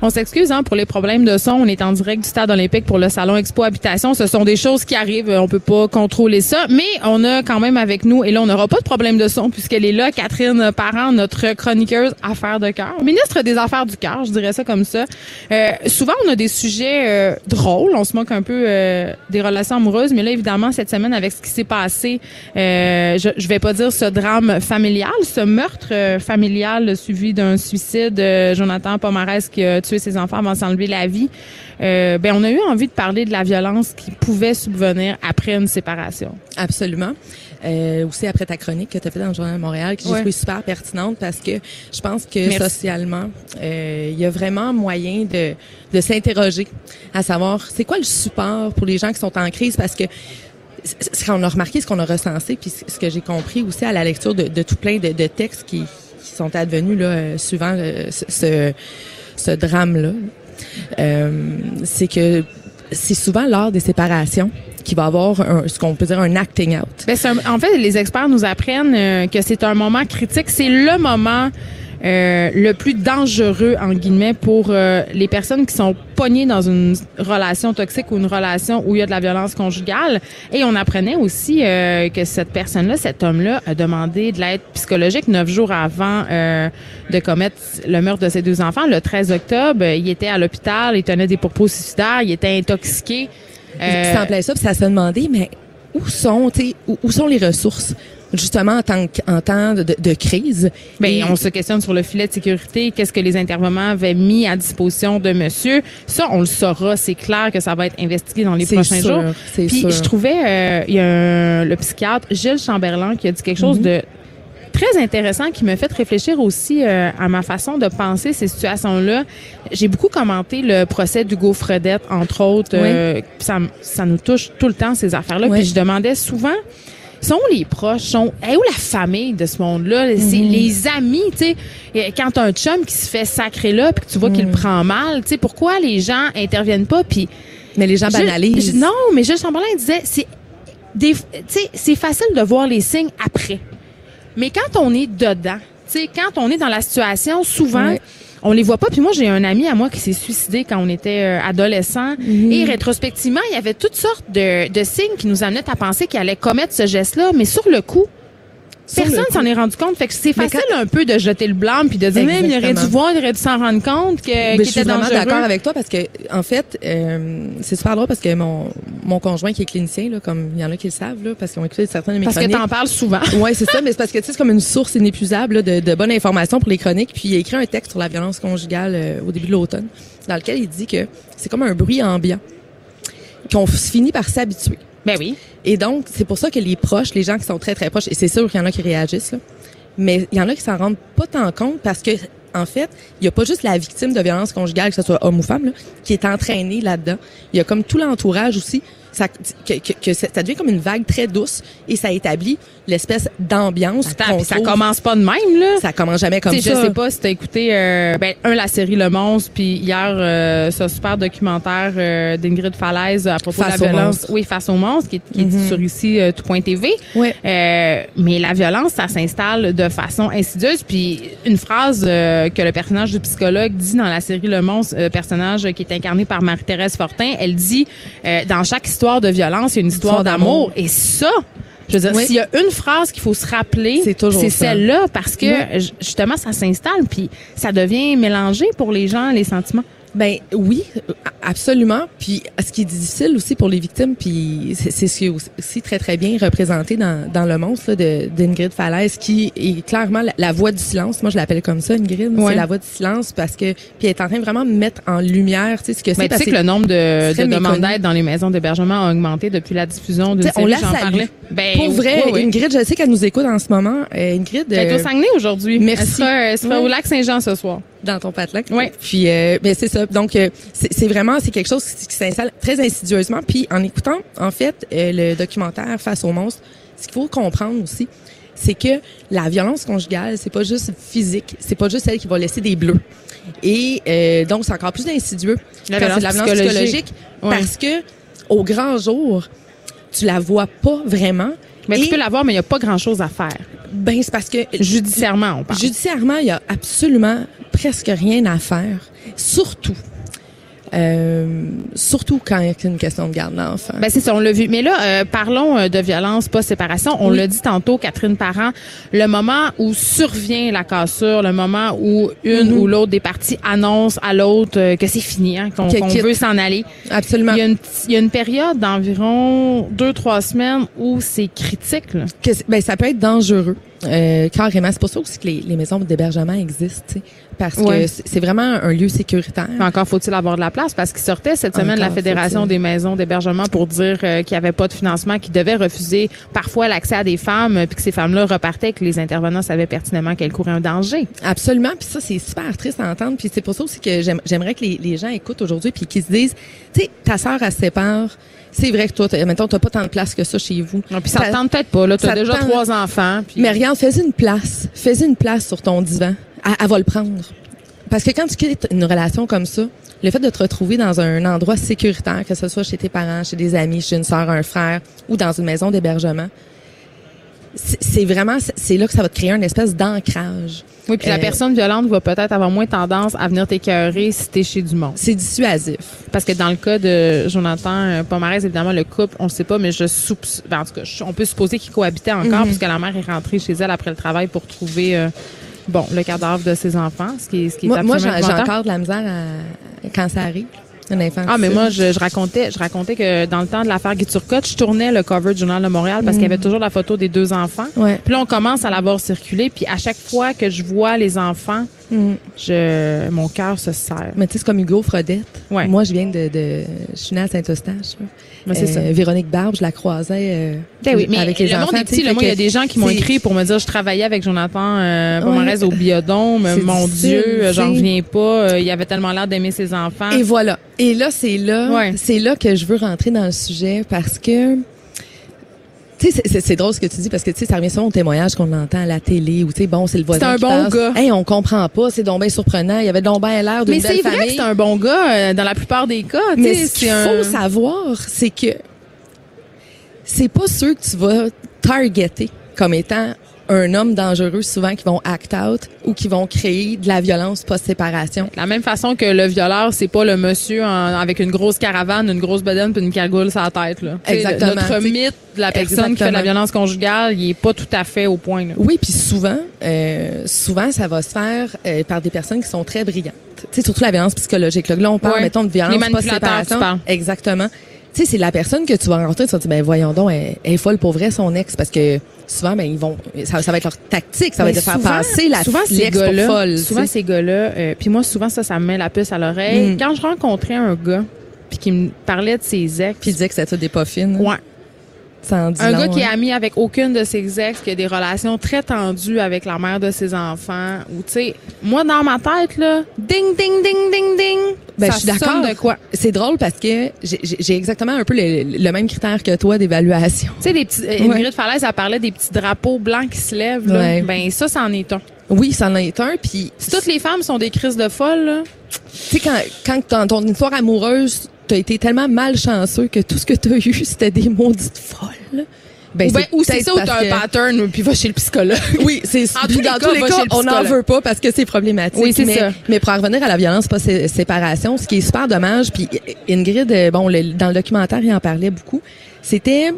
On s'excuse hein, pour les problèmes de son. On est en direct du stade olympique pour le salon Expo Habitation. Ce sont des choses qui arrivent. On peut pas contrôler ça. Mais on a quand même avec nous, et là, on n'aura pas de problème de son puisqu'elle est là, Catherine Parent, notre chroniqueuse Affaires de cœur. Ministre des Affaires du cœur, je dirais ça comme ça. Euh, souvent, on a des sujets euh, drôles. On se moque un peu euh, des relations amoureuses. Mais là, évidemment, cette semaine, avec ce qui s'est passé, euh, je, je vais pas dire ce drame familial, ce meurtre euh, familial suivi d'un suicide. Jonathan Pomarès qui a tuer ses enfants avant de s'enlever la vie. Euh, ben on a eu envie de parler de la violence qui pouvait subvenir après une séparation. Absolument. Euh, aussi après ta chronique que tu as fait dans le Journal de Montréal, que j'ai Ouais. trouvé super pertinente parce que je pense que Merci. socialement, euh, il y a vraiment moyen de, de s'interroger à savoir c'est quoi le support pour les gens qui sont en crise? Parce que ce qu'on a remarqué, ce qu'on a recensé, puis ce que j'ai compris aussi à la lecture de, de tout plein de, de textes qui, qui sont advenus là, euh, suivant le- ce, ce, ce drame-là, euh, c'est que c'est souvent lors des séparations qu'il va avoir un- ce qu'on peut dire un acting out. C'est un- en fait, les experts nous apprennent euh, que c'est un moment critique. C'est le moment euh, le plus dangereux, en guillemets, pour euh, les personnes qui sont pognées dans une relation toxique ou une relation où il y a de la violence conjugale. Et on apprenait aussi euh, que cette personne-là, cet homme-là, a demandé de l'aide psychologique neuf jours avant euh, de commettre le meurtre de ses deux enfants. Le 13 octobre, il était à l'hôpital, il tenait des propos suicidaires, il était intoxiqué. Euh, plein ça, puis ça se demandait, mais où sont, où sont les ressources? Justement, en temps, en temps de, de crise. Ben, Et- on se questionne sur le filet de sécurité. Qu'est-ce que les intervenants avaient mis à disposition de monsieur? Ça, on le saura. C'est clair que ça va être investigué dans les prochains sûr, jours. c'est Puis, sûr. je trouvais, euh, il y a un- le psychiatre Gilles Chamberlain qui a dit quelque chose de très intéressant qui me fait réfléchir aussi euh, à ma façon de penser ces situations-là. J'ai beaucoup commenté le procès d'Hugo Fredette, entre autres. euh, ça, ça nous touche tout le temps, ces affaires-là. Oui. Puis je demandais souvent, sont les proches, sont est où la famille de ce monde-là, c'est Mhm. les amis, tu sais. Quand t'as un chum qui se fait sacrer là, puis que tu vois Mhm. qu'il le prend mal, tu sais, pourquoi les gens interviennent pas, puis mais les gens banalisent. Non, mais Gilles Chamberlain disait, c'est des, tu sais, c'est facile de voir les signes après. Mais quand on est dedans, tu sais, quand on est dans la situation, souvent. On les voit pas. Puis moi, j'ai un ami à moi qui s'est suicidé quand on était euh, adolescent. Mhm. Et rétrospectivement, il y avait toutes sortes de, de signes qui nous amenaient à penser qu'il allait commettre ce geste-là. Mais sur le coup, personne s'en est rendu compte. Fait que c'est facile un peu de jeter le blâme puis de dire, même, il aurait dû voir, il aurait dû s'en rendre compte que, Mais qu'il je suis était vraiment dangereux. d'accord avec toi parce que en fait euh, c'est super drôle parce que mon mon conjoint qui est clinicien là comme il y en a qui le savent là parce qu'ils ont écouté certaines de mes Parce que chroniques. t'en parles souvent. Ouais, c'est ça, mais c'est parce que tu sais, c'est comme une source inépuisable là, de, de bonnes informations pour les chroniques. Puis il a écrit un texte sur la violence conjugale euh, au début de l'automne, dans lequel il dit que c'est comme un bruit ambiant qu'on finit par s'habituer. Ben oui. Et donc, c'est pour ça que les proches, les gens qui sont très très proches, et c'est sûr qu'il y en a qui réagissent, là, mais il y en a qui s'en rendent pas tant compte parce que en fait, il y a pas juste la victime de violence conjugale, que ce soit homme ou femme, qui est entraînée là-dedans. Il y a comme tout l'entourage aussi. Ça, que, que, que ça devient comme une vague très douce et ça établit l'espèce d'ambiance. Attends, ça commence pas de même, là. Ça commence jamais comme Tu sais, ça. Je sais pas si t'as écouté, euh, ben, un, la série Le Monstre, puis hier, euh, ce super documentaire euh, d'Ingrid Falaise à propos Face de la au violance. monstre. Oui, Face au monstre, qui est, qui est Mhm. sur ici, euh, tout.tv. Ouais. Euh, mais la violence, ça s'installe de façon insidieuse. Puis une phrase euh, que le personnage du psychologue dit dans la série Le Monstre, euh, personnage qui est incarné par Marie-Thérèse Fortin, elle dit, euh, dans chaque histoire de violence, il y a une histoire Histoire d'amour. Et ça, je veux dire, Oui. s'il y a une phrase qu'il faut se rappeler, C'est celle-là parce que Oui. justement ça s'installe puis ça devient mélangé pour les gens les sentiments. Ben oui, absolument. Puis ce qui est difficile aussi pour les victimes, puis c'est ce qui est aussi très très bien représenté dans, dans le monstre là, de d'Ingrid Falaise, qui est clairement la, la voix du silence. Moi, je l'appelle comme ça, Ingrid. Ouais. C'est la voix du silence parce que puis elle est en train vraiment de mettre en lumière, tu sais ce que c'est. Mais tu sais que le nombre de, de demandes d'aide dans les maisons d'hébergement a augmenté depuis la diffusion T'sais, on la salue. Ben, pour vrai, oui, oui. Ingrid, je sais qu'elle nous écoute en ce moment. Euh, Ingrid, Elle est au euh, Saguenay aujourd'hui. merci. Elle sera, elle sera Ouais. au lac Saint-Jean ce soir. Dans ton patelin. Ouais. Puis euh, ben c'est ça. Donc euh, c'est vraiment c'est quelque chose qui, qui s'installe très insidieusement. Puis en écoutant en fait euh, le documentaire Face au monstre, ce qu'il faut comprendre aussi, c'est que la violence conjugale, c'est pas juste physique, c'est pas juste celle qui va laisser des bleus. Et donc c'est encore plus insidieux La quand c'est violence de la violence psychologique. psychologique Ouais. parce que au grand jour tu la vois pas vraiment. Mais Et, tu peux l'avoir, mais il n'y a pas grand-chose à faire. Ben, c'est parce que Judiciairement, on parle. judiciairement, il y a absolument presque rien à faire. Surtout, euh, surtout quand il y a une question de garde d'enfant. Ben c'est ça, on l'a vu. Mais là, euh, parlons euh, de violence post-séparation. On Oui. l'a dit tantôt, Catherine Parent, le moment où survient la cassure, le moment où une Mhm. ou l'autre des parties annonce à l'autre euh, que c'est fini, hein, qu'on veut s'en aller. absolument. Il y, a une, petite- il y a une période d'environ deux, trois semaines où c'est critique. Là. que c'est- ben, ça peut être dangereux. Euh, carrément. C'est pour ça aussi que les, les maisons d'hébergement existent, parce Ouais. que c'est vraiment un lieu sécuritaire. Encore faut-il avoir de la place parce qu'il sortait cette semaine de la Encore Fédération des maisons d'hébergement pour dire euh, qu'il n'y avait pas de financement, qu'ils devaient refuser parfois l'accès à des femmes, euh, puis que ces femmes-là repartaient, que les intervenants savaient pertinemment qu'elles couraient un danger. Absolument. Puis ça, c'est super triste à entendre. Puis c'est pour ça aussi que j'aime- j'aimerais que les, les gens écoutent aujourd'hui puis qu'ils se disent, tu sais, ta sœur, elle se sépare. C'est vrai que toi, mettons, t'as pas tant de place que ça chez vous. Non, puis ça Ça- te tente peut-être pas. Là, t'as déjà trois enfants. Mais regarde, fais une place. Fais une place sur ton divan. Elle, elle va le prendre. Parce que quand tu quittes une relation comme ça, le fait de te retrouver dans un endroit sécuritaire, que ce soit chez tes parents, chez des amis, chez une sœur, un frère, ou dans une maison d'hébergement, c'est vraiment, c'est là que ça va te créer une espèce d'ancrage. oui, puis la euh, personne violente va peut-être avoir moins tendance à venir t'écœurer si t'es chez du monde. C'est dissuasif. Parce que dans le cas de Jonathan euh, Pomarez, évidemment, le couple, on ne sait pas, mais je soupçonne, en tout cas, on peut supposer qu'ils cohabitaient encore, Mhm. puisque la mère est rentrée chez elle après le travail pour trouver, euh, bon, le cadavre de ses enfants, ce qui est, ce qui est Moi, moi absolument j'ai j'ai encore de la misère à, quand ça arrive. Ah, mais moi, je, je racontais, je racontais que dans le temps de l'affaire Guy Turcotte, je tournais le cover du Journal de Montréal parce qu'il y avait toujours la photo des deux enfants. Ouais. Puis là, on commence à la voir circuler, puis à chaque fois que je vois les enfants, Mm. je, mon cœur se serre. Mais tu sais, c'est comme Hugo Frodette. Ouais. Moi, je viens de, de je suis née à Saint-Eustache. Mais c'est ça. Euh, Véronique Barbe, je la croisais euh, Ben oui, mais avec les le enfants. monde est petit. Fait moi, il y a des gens qui m'ont écrit pour me dire je travaillais avec Jonathan euh, Pomarez Ouais. au biodôme. Mon Dieu, euh, j'en reviens pas. Euh, Il avait tellement l'air d'aimer ses enfants. Et voilà. Et là, c'est là, Ouais. c'est là que je veux rentrer dans le sujet parce que tu sais, c'est- drôle ce que tu dis parce que tu sais, ça revient souvent au témoignage qu'on entend à la télé ou tu sais, bon, c'est le voisin. C'est un bon passe. gars. Hey, on comprend pas, c'est donc bien surprenant. Il y avait donc bien l'air d'une mais c'est vrai que c'est un bon gars euh, dans la plupart des cas. Mais ce qu'il un- faut savoir, c'est que c'est pas ceux que tu vas targeter comme étant un homme dangereux souvent qui vont act out ou qui vont créer de la violence post-séparation. De la même façon que le violeur, c'est pas le monsieur en- avec une grosse caravane, une grosse bedaine puis une cagoule sur la tête. Là. Exactement. Notre T'sais, mythe de la personne qui fait de la violence conjugale, il est pas tout à fait au point. Là. Oui, puis souvent, euh, souvent ça va se faire euh, par des personnes qui sont très brillantes. Tu sais, surtout la violence psychologique. Là, Là, on parle, mettons, de violence post-séparation. Exactement. Tu sais, c'est la personne que tu vas rencontrer, tu vas te dire, ben voyons donc, elle, elle est folle pour vrai, son ex, parce que souvent, ben ils vont, ça, ça va être leur tactique, ça va être de faire passer la souvent ces gars-là, folle. souvent ces gars-là, euh, puis moi souvent ça, ça me met la puce à l'oreille. Mm. Quand je rencontrais un gars puis qui me parlait de ses ex, Puis il disait que c'était des pas fines. ouais, un long, gars qui est hein. ami avec aucune de ses ex, qui a des relations très tendues avec la mère de ses enfants, ou tu sais, moi dans ma tête là, ding ding ding ding ding, Ben, ça je suis d'accord. de quoi? C'est drôle parce que j'ai- exactement un peu le, le même critère que toi d'évaluation. Tu sais, les petits, euh, Ingrid Falaise, elle parlait des petits drapeaux blancs qui se lèvent. Là. Ouais. Ben, ça, c'en est un. Oui, ça en est un. Puis, Si toutes les femmes sont des crises de folle, là, tu sais, quand, quand dans ton histoire amoureuse, t'as été tellement malchanceux que tout ce que t'as eu, c'était des maudites folles. Ben, ou, ben, ou c'est peut-être ça ou t'as un pattern, puis va chez le psychologue. Oui, c'est En tous dans cas, tous les on n'en veut pas parce que c'est problématique. Oui, c'est mais, ça. Mais pour en revenir à la violence pas séparation, ce qui est super dommage, puis Ingrid, euh, bon, le- dans le documentaire, il en parlait beaucoup. C'était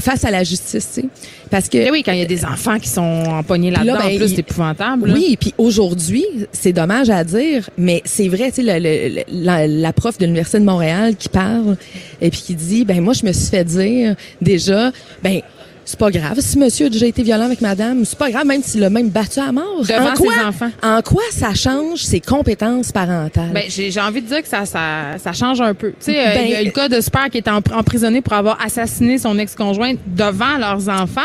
face à la justice, tu sais, parce que Eh oui, quand il y a des enfants qui sont empoignés Puis là, là-dedans, ben, en plus, c'est épouvantable. là. Oui, puis aujourd'hui, c'est dommage à dire, mais c'est vrai, tu sais, le- le- la, la prof de l'Université de Montréal qui parle et puis qui dit, ben moi, je me suis fait dire déjà, ben c'est pas grave si monsieur a déjà été violent avec madame, c'est pas grave même s'il l'a même battu à mort. Devant en quoi, ses enfants. En quoi ça change ses compétences parentales? Ben, j'ai j'ai envie de dire que ça, ça, ça change un peu. Tu sais, euh, Ben, il y a le cas de Super qui est en- emprisonné pour avoir assassiné son ex-conjointe devant leurs enfants.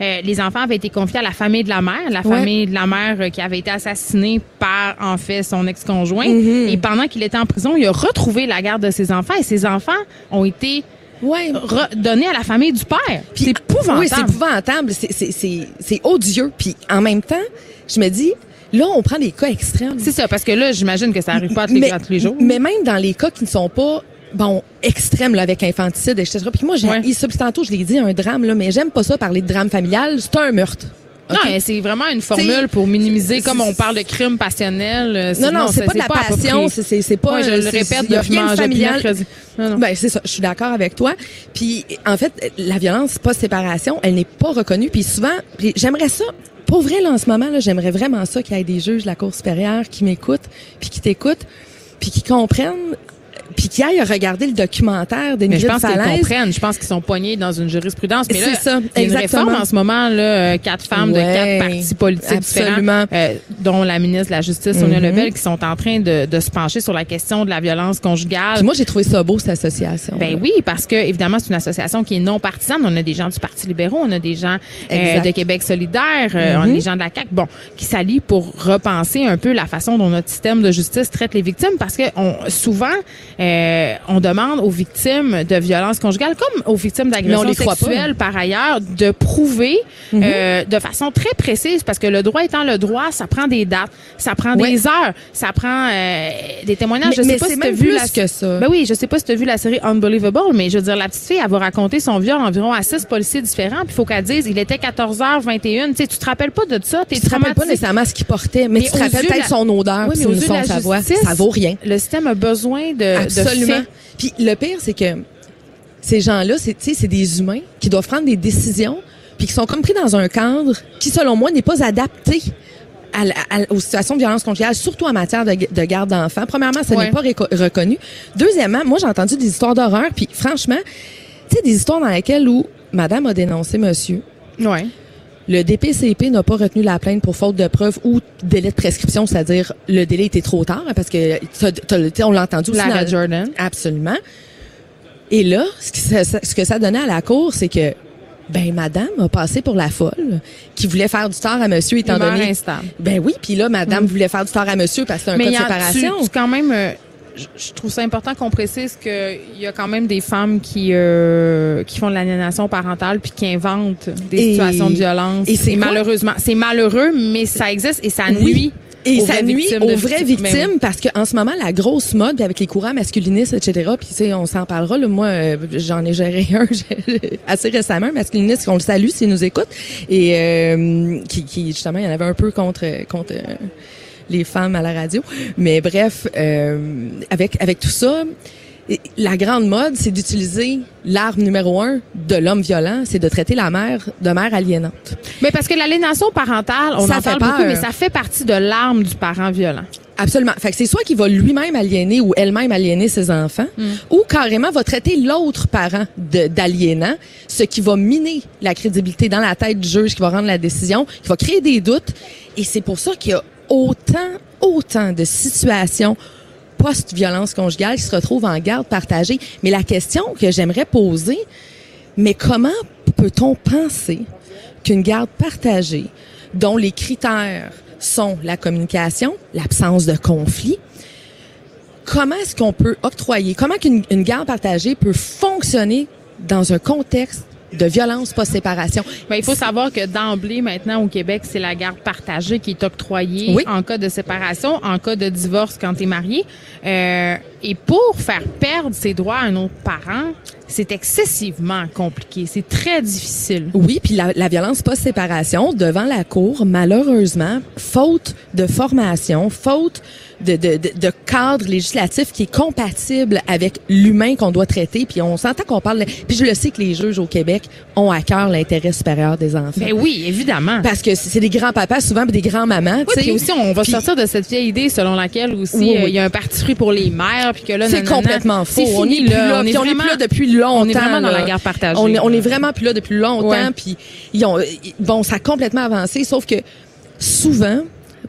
Euh, les enfants avaient été confiés à la famille de la mère, la Ouais. famille de la mère euh, qui avait été assassinée par, en fait, son ex-conjoint. Mhm. Et pendant qu'il était en prison, il a retrouvé la garde de ses enfants et ses enfants ont été ouais. redonnés à la famille du père. Puis- C'est épouvantable. Oui, c'est épouvantable, c'est c'est c'est c'est odieux. Puis en même temps, je me dis, là, on prend des cas extrêmes. C'est ça, parce que là, j'imagine que ça arrive pas à tous les, jours. Mais même dans les cas qui ne sont pas bon, extrême là, avec infanticide, etc. Puis moi, j'ai Ouais. tantôt, je l'ai dit, un drame, là, mais j'aime pas ça parler de drame familial. C'est un meurtre. Non, OK? mais c'est vraiment une formule pour minimiser, comme on parle de crime passionnel. euh, Non, non, c'est pas de la passion, c'est pas. Ouais, je le répète depuis rien de familial. Non, non. Ben c'est ça, je suis d'accord avec toi. Puis en fait, la violence post-séparation, elle n'est pas reconnue. Puis souvent, j'aimerais ça. Pour vrai, là, en ce moment, là, j'aimerais vraiment ça qu'il y ait des juges de la Cour supérieure qui m'écoutent, puis qui t'écoutent, puis qui comprennent, puis qui aillent regarder le documentaire Mais je pense qu'ils comprennent. Je pense qu'ils sont poignés dans une jurisprudence. Mais là, C'est ça, il y a une exactement. réforme en ce moment, là, euh, quatre femmes de quatre partis politiques absolument. différents, euh, dont la ministre de la Justice, Sonia Mhm. Lebel, qui sont en train de, de se pencher sur la question de la violence conjugale. Puis moi, j'ai trouvé ça beau cette association. Ben oui, parce que évidemment c'est une association qui est non partisane. On a des gens du Parti libéraux, on a des gens euh, de Québec solidaire, euh, on a Mhm. des gens de la CAQ, bon, qui s'allient pour repenser un peu la façon dont notre système de justice traite les victimes, parce que on, souvent euh, on demande aux victimes de violences conjugales, comme aux victimes d'agressions sexuelles par ailleurs, de prouver Mhm. euh, de façon très précise, parce que le droit étant le droit, ça prend des dates, ça prend des heures, ça prend euh, des témoignages. Mais- je sais mais pas si même vu plus la que ça. Ben oui, je sais pas si tu as vu la série Unbelievable, mais je veux dire, la petite fille, elle va raconter son viol environ à six policiers différents, puis il faut qu'elle dise, il était 14h21. Tu sais, tu te rappelles pas de ça? Tu te rappelles pas nécessairement ce qu'il portait, mais, Mais tu te rappelles peut-être la- son odeur, Oui, mais son sa voix. Ça vaut rien. Le système a besoin de Absolument. Puis le pire, c'est que ces gens-là, c'est, tu sais, c'est des humains qui doivent prendre des décisions, puis qui sont comme pris dans un cadre qui, selon moi, n'est pas adapté à la- à- aux situations de violence conjugale, surtout en matière de, de garde d'enfants. Premièrement, ça Ouais. n'est pas reconnu. Deuxièmement, moi, j'ai entendu des histoires d'horreur, puis franchement, tu sais, des histoires dans lesquelles où madame a dénoncé monsieur, Ouais. Le DPCP n'a pas retenu la plainte pour faute de preuve ou délai de prescription, c'est-à-dire le délai était trop tard, hein, parce que t'as- t'as- on l'a entendu aussi Lara dans- Jordan. Absolument. Et là, ce que ça, ce que ça donnait à la cour, c'est que ben madame a passé pour la folle qui voulait faire du tort à monsieur étant donné instable. Ben oui, puis là madame voulait faire du tort à monsieur parce que c'est un Mais cas de séparation. tu- tu quand même, euh, je, trouve ça important qu'on précise qu'il y a quand même des femmes qui euh, qui font de l'aliénation parentale puis qui inventent des Et- situations de violence. et c'est malheureusement, c'est malheureux, mais ça existe et ça Oui. nuit. Et ça nuit aux vraies victimes. Ben victimes oui. parce qu'en ce moment, la grosse mode, avec les courants masculinistes, etc., puis tu sais, on s'en parlera. Là, moi, euh, j'en ai géré un assez récemment, un masculiniste, qu'on le salue s'il nous écoute, et euh, qui, qui, justement, il y en avait un peu contre contre euh, les femmes à la radio. Mais bref, euh, avec avec tout ça, la grande mode, c'est d'utiliser l'arme numéro un de l'homme violent, c'est de traiter la mère de mère aliénante. Mais parce que l'aliénation parentale, on Ça en fait parle peur. beaucoup, mais ça fait partie de l'arme du parent violent. Absolument. Fait que c'est soit qu'il va lui-même aliéner ou elle-même aliéner ses enfants, ou carrément va traiter l'autre parent d'aliénant, ce qui va miner la crédibilité dans la tête du juge qui va rendre la décision, qui va créer des doutes. Et c'est pour ça qu'il y a autant, autant de situations post-violence conjugale qui se retrouvent en garde partagée. Mais la question que j'aimerais poser, mais comment peut-on penser qu'une garde partagée, dont les critères sont la communication, l'absence de conflit, comment est-ce qu'on peut octroyer, comment qu'une une garde partagée peut fonctionner dans un contexte de violence post-séparation? Ben, il faut savoir que d'emblée, maintenant, au Québec, c'est la garde partagée qui est octroyée Oui. en cas de séparation, en cas de divorce quand tu es marié. Euh, et pour faire perdre ses droits à un autre parent, c'est excessivement compliqué. C'est très difficile. Oui, puis la, la violence post-séparation devant la cour, malheureusement, faute de formation, faute de, de, de, cadre législatif qui est compatible avec l'humain qu'on doit traiter. Puis on s'entend qu'on parle. Puis je le sais que les juges au Québec ont à cœur l'intérêt supérieur des enfants. Ben oui, évidemment. Parce que c'est des grands-papas souvent, puis des grands-mamans. Oui, puis aussi, on va sortir de cette vieille idée selon laquelle aussi Oui, euh, oui. il y a un parti pris pour les mères, puis que là, C'est complètement faux. C'est on fini, est plus là. On est puis on est vraiment- plus là depuis longtemps. on est vraiment dans là. la guerre partagée. On est, on est vraiment plus là depuis longtemps. Puis ils ont, bon, ça a complètement avancé. Sauf que souvent,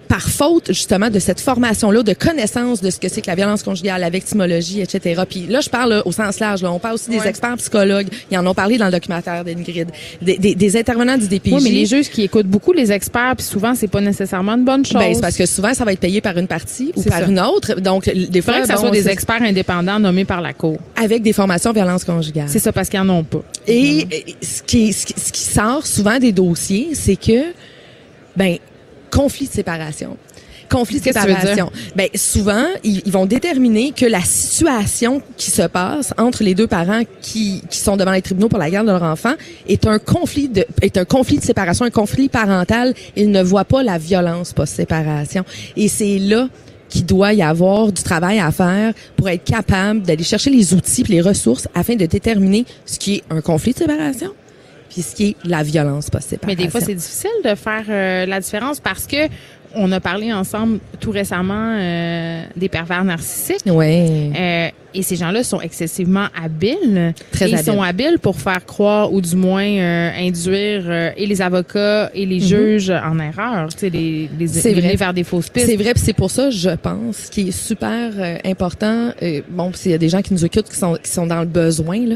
par faute justement de cette formation-là, de connaissance de ce que c'est que la violence conjugale, la victimologie, etc. Puis là, je parle là, au sens large. Là. On parle aussi des experts psychologues. Ils en ont parlé dans le documentaire d'Ingrid. Des, des, des intervenants du DPJ. Oui, mais les juges qui écoutent beaucoup les experts, puis souvent, c'est pas nécessairement une bonne chose. Ben, c'est parce que souvent, ça va être payé par une partie ou par ça. une autre. Donc, des fois, que ça bon, soit des experts indépendants nommés par la Cour. avec des formations violence conjugale. C'est ça, parce qu'ils en ont pas. Et euh, ce qui, ce, qui, ce qui sort souvent des dossiers, c'est que, ben, conflit de séparation. Conflit de séparation. Ben souvent, ils, ils vont déterminer que la situation qui se passe entre les deux parents qui, qui sont devant les tribunaux pour la garde de leur enfant est un conflit de est un conflit de séparation, un conflit parental. Ils ne voient pas la violence post-séparation. Et c'est là qu'il doit y avoir du travail à faire pour être capable d'aller chercher les outils et les ressources afin de déterminer ce qui est un conflit de séparation puis ce qui est la violence post-séparation. Mais des fois, c'est difficile de faire euh, la différence parce que on a parlé ensemble tout récemment euh, des pervers narcissiques. Ouais. Euh, et ces gens-là sont excessivement habiles. Très Et Ils habiles. sont habiles pour faire croire ou du moins euh, induire euh, et les avocats et les juges en erreur, tu sais, les, les, Mhm. C'est les vrai. vers des fausses pistes. C'est vrai, puis c'est pour ça, je pense, qui est super euh, important. euh, bon, puis s'il y a des gens qui nous écoutent qui sont qui sont dans le besoin, là,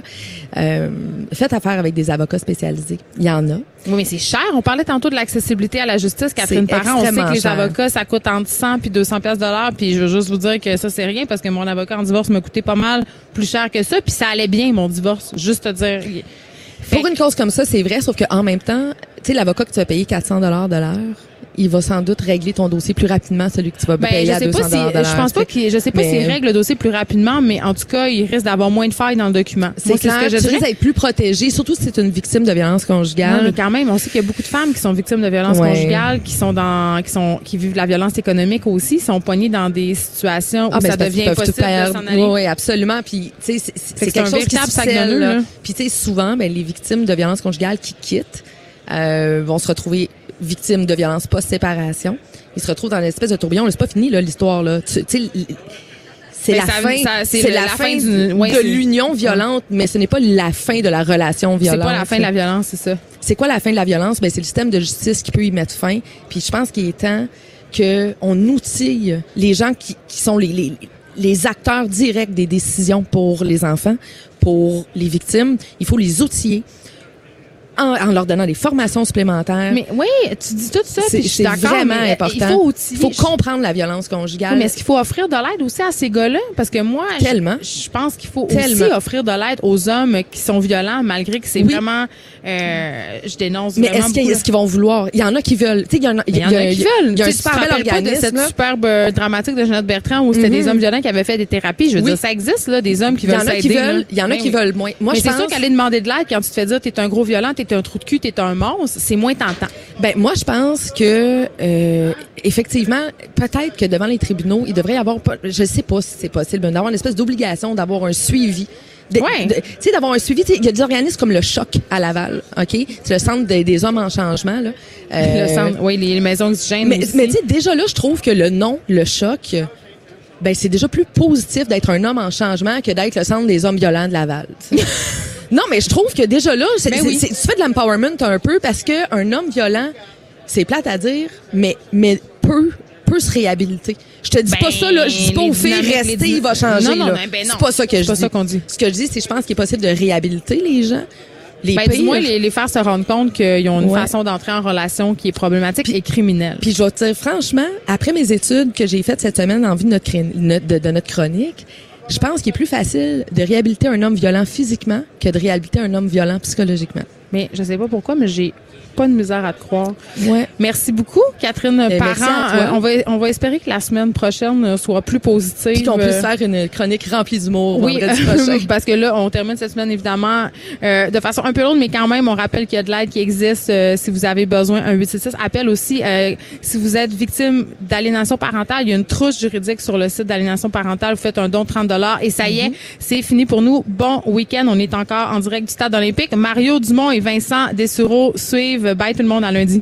euh, faites affaire avec des avocats spécialisés. Il y en a. Oui, mais c'est cher. On parlait tantôt de l'accessibilité à la justice, Catherine Parent. On sait que les cher. avocats, ça coûte entre 100 puis 200 pièces de l'heure. Puis je veux juste vous dire que ça, c'est rien parce que mon avocat en divorce m'a coûté pas mal plus cher que ça. Puis ça allait bien, mon divorce. Juste te dire. Pour une cause comme ça, c'est vrai, sauf qu'en même temps, tu sais, l'avocat que tu vas payer 400 dollars de l'heure, il va sans doute régler ton dossier plus rapidement, celui que tu vas Ben, payer je à sais 200 pas si, je pense pas qu'il, je sais pas s'il règle le dossier plus rapidement, mais en tout cas, il risque d'avoir moins de failles dans le document. C'est ce que je tu dirais. d'être plus protégé, surtout si c'est une victime de violence Non, conjugale. mais quand même, on sait qu'il y a beaucoup de femmes qui sont victimes de violences Ouais. conjugales, qui sont dans, qui sont, qui vivent de la violence économique aussi, sont poignées dans des situations où Ah, ben, ça devient impossible de s'en aller. Oui, absolument. Puis, tu sais, c'est- c'est que c'est quelque chose qui se. Puis, tu sais, souvent, ben, les victimes de violences conjugales qui quittent euh, vont se retrouver victimes de violences post-séparation. Ils se retrouvent dans une espèce de tourbillon. C'est pas fini, là, l'histoire, là. Tu tu sais, l- c'est Ben, la c'est c'est la, la fin, fin du- ouais, de c'est- l'union violente, mais ce n'est pas la fin de la relation C'est violente. pas la fin de la violence, c'est ça. C'est quoi la fin de la violence? Ben, c'est le système de justice qui peut y mettre fin. Puis je pense qu'il est temps que on outille les gens qui, qui sont les, les, les acteurs directs des décisions pour les enfants, pour les victimes. Il faut les outiller en, en leur donnant des formations supplémentaires. Mais oui, tu dis tout ça, c'est puis je suis c'est d'accord. vraiment mais, euh, important. Il faut outiller. Il faut comprendre la violence conjugale. Oui, mais est-ce qu'il faut offrir de l'aide aussi à ces gars-là? Parce que moi, je- Tellement. je, pense qu'il faut Tellement. aussi offrir de l'aide aux hommes qui sont violents, malgré que c'est Oui. vraiment, euh, je dénonce mais vraiment est-ce qu'ils beaucoup, est-ce qu'ils vont vouloir? Il y en a qui veulent. Il y en a, Il y en a qui veulent. Il y a un super bel organisme. cette superbe euh, dramatique de Jeannette Bertrand où c'était Mhm. des hommes violents qui avaient fait des thérapies? Je veux Oui. dire, ça existe, là, des hommes qui Il y veulent s'aider. Il y en a Ben qui veulent moins. Moi, je c'est pense. sûr qu'aller demander de l'aide quand tu te fais dire t'es un gros violent, t'es un trou de cul, t'es un monstre, c'est moins tentant. Ben moi je pense que euh, effectivement peut-être que devant les tribunaux il devrait y avoir je sais pas si c'est possible mais d'avoir une espèce d'obligation d'avoir un suivi. Ouais. Tu sais d'avoir un suivi, il y a des organismes comme le Choc à Laval, OK? C'est le centre des, des hommes en changement là. Euh, Le centre, oui, les maisons d'hygiène mais aussi. mais tu sais déjà là je trouve que le nom le Choc ben c'est déjà plus positif d'être un homme en changement que d'être le centre des hommes violents de Laval. non, mais je trouve que déjà là, c'est, Ben c'est- oui. c'est- tu fais de l'empowerment un peu parce que un homme violent, c'est plate à dire, mais mais peut peut se réhabiliter. Je te dis Ben, pas ça là, je dis pas les aux filles les rester, il va changer Non, non, ben non. c'est pas ça que C'est je pas dis. ça qu'on dit. Ce que je dis, c'est je pense qu'il est possible de réhabiliter les gens. Les Ben, du pires. moins, les, les faire se rendre compte qu'ils ont une Ouais. façon d'entrer en relation qui est problématique et criminelle. Puis je vais te dire franchement, après mes études que j'ai faites cette semaine en vue de notre- de, de notre chronique, je pense qu'il est plus facile de réhabiliter un homme violent physiquement que de réhabiliter un homme violent psychologiquement. Mais je sais pas pourquoi, mais j'ai pas de misère à te croire. Ouais. Merci beaucoup, Catherine Eh, Parent. Euh, on va on va espérer que la semaine prochaine euh, soit plus positive. Puis qu'on puisse Euh, faire une chronique remplie d'humour oui, vendredi prochain. parce que là, on termine cette semaine évidemment euh, de façon un peu lourde, mais quand même, on rappelle qu'il y a de l'aide qui existe euh, si vous avez besoin. Un 866 appelle aussi euh, si vous êtes victime d'aliénation parentale. Il y a une trousse juridique sur le site d'aliénation parentale. Vous faites un don de 30 dollars et ça y est, c'est fini pour nous. Bon week-end. On est encore en direct du Stade olympique. Mario Dumont Vincent Dessureau suivent. Bye tout le monde à lundi.